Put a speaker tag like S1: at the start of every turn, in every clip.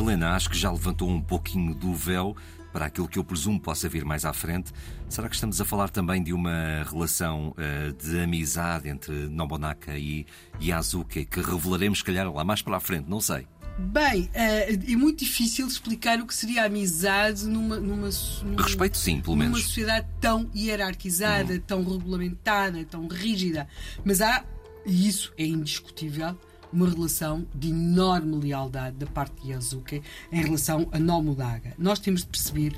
S1: Helena, acho que já levantou um pouquinho do véu para aquilo que eu presumo possa vir mais à frente. Será que estamos a falar também de uma relação uh, de amizade entre Nobunaka e Yazuki que revelaremos, se calhar, lá mais para a frente? Não sei.
S2: Bem, é, é muito difícil explicar o que seria a amizade numa, numa,
S1: numa respeito sim, pelo menos,
S2: numa sociedade tão hierarquizada, uhum. tão regulamentada, tão rígida. Mas há, e isso é indiscutível, uma relação de enorme lealdade da parte de Yazuki em relação a Nobunaga. Nós temos de perceber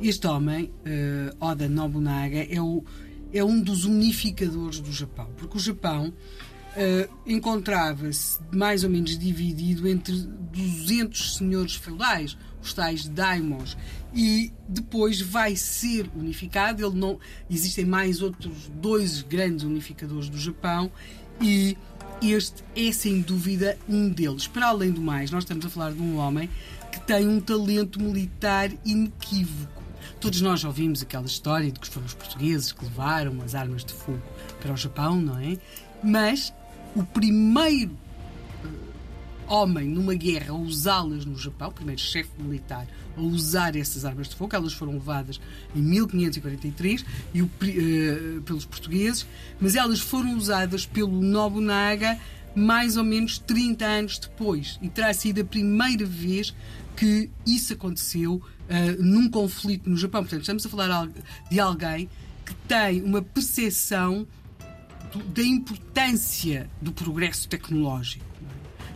S2: este homem, uh, Oda Nobunaga, é, o, é um dos unificadores do Japão, porque o Japão uh, encontrava-se mais ou menos dividido entre 200 senhores feudais, os tais daimons, e depois vai ser unificado. Ele não existem mais outros dois grandes unificadores do Japão e este é sem dúvida um deles. Para além do mais, nós estamos a falar de um homem que tem um talento militar inequívoco. Todos nós já ouvimos aquela história de que foram os portugueses que levaram as armas de fogo para o Japão, não é? Mas o primeiro homem numa guerra a usá-las no Japão, primeiro chefe militar a usar essas armas de fogo, elas foram levadas em 1543 e uh, pelos portugueses, mas elas foram usadas pelo Nobunaga mais ou menos 30 anos depois. E terá sido a primeira vez que isso aconteceu uh, num conflito no Japão. Portanto, estamos a falar de alguém que tem uma percepção da importância do progresso tecnológico.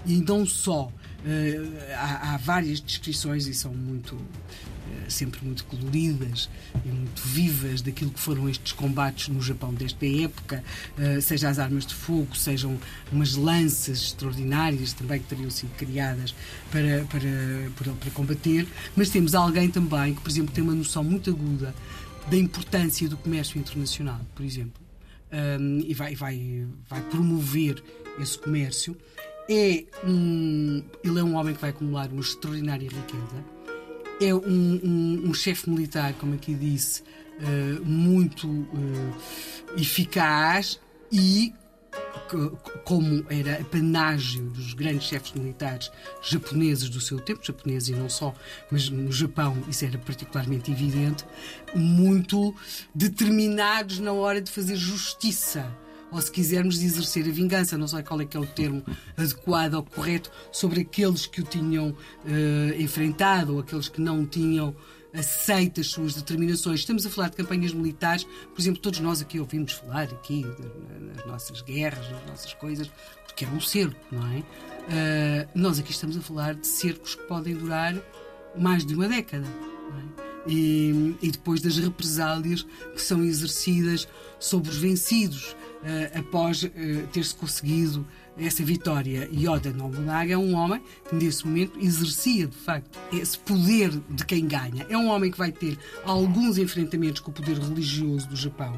S2: E não só. Uh, há, há, várias descrições e são muito uh, sempre muito coloridas e muito vivas daquilo que foram estes combates no Japão desta época, uh, seja as armas de fogo, sejam umas lanças extraordinárias também que teriam sido criadas para, para, para, para combater, mas temos alguém também que, por exemplo, tem uma noção muito aguda da importância do comércio internacional, por exemplo e vai, vai, vai promover esse comércio. É um, ele é um homem que vai acumular uma extraordinária riqueza. É um, um, um chefe militar, como aqui disse, uh, muito uh, eficaz e como era panágio dos grandes chefes militares japoneses do seu tempo, japoneses e não só, mas no Japão isso era particularmente evidente, muito determinados na hora de fazer justiça ou se quisermos exercer a vingança, não sei qual é que é o termo adequado ou correto, sobre aqueles que o tinham uh, enfrentado ou aqueles que não tinham aceita as suas determinações. Estamos a falar de campanhas militares, por exemplo, todos nós aqui ouvimos falar aqui nas nossas guerras, nas nossas coisas, porque é um cerco, não é? Uh, nós aqui estamos a falar de cercos que podem durar mais de uma década. É? E, e, depois das represálias que são exercidas sobre os vencidos uh, após uh, ter-se conseguido essa vitória. Yoda Nobunaga é um homem que, nesse momento, exercia, de facto, esse poder de quem ganha. É um homem que vai ter alguns enfrentamentos com o poder religioso do Japão.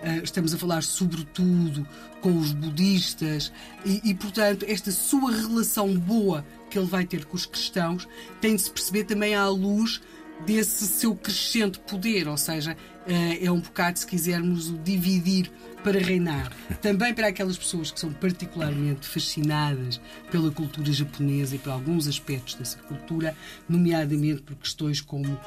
S2: Uh, estamos a falar, sobretudo, com os budistas e, e, portanto, esta sua relação boa que ele vai ter com os cristãos tem de se perceber também à luz desse seu crescente poder, ou seja, eh, é um bocado, se quisermos, o dividir para reinar. Também para aquelas pessoas que são particularmente fascinadas pela cultura japonesa e por alguns aspectos dessa cultura, nomeadamente por questões como uh,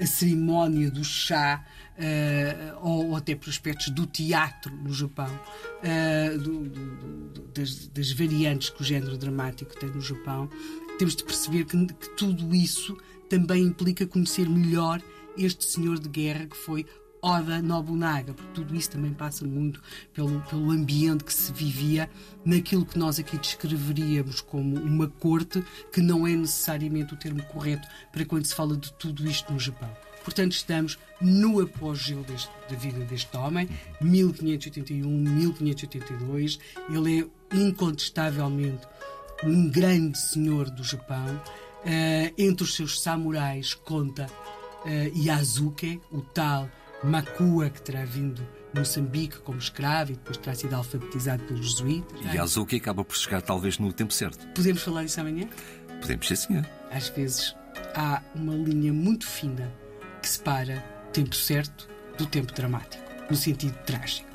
S2: a cerimónia do chá uh, ou, ou, até por aspectos do teatro no Japão, uh, do, do, das, das, variantes que o género dramático tem no Japão. Temos de perceber que, que tudo isso também implica conhecer melhor este senhor de guerra que foi Oda Nobunaga, porque tudo isso também passa muito pelo, pelo ambiente que se vivia naquilo que nós aqui descreveríamos como uma corte, que não é necessariamente o termo correto para quando se fala de tudo isto no Japão. Portanto, estamos no apogeu deste, da vida deste homem, 1581-1582. Ele é incontestavelmente um grande senhor do Japão. Uh, entre os seus samurais conta uh, Yazuke, o tal Makua, que terá vindo de Moçambique como escravo e depois terá sido alfabetizado pelos jesuítas.
S1: E Yazuke acaba por chegar talvez no tempo certo.
S2: Podemos falar isso amanhã?
S1: Podemos, sim, senhor.
S2: Às vezes há uma linha muito fina que separa o tempo certo do tempo dramático, no sentido trágico.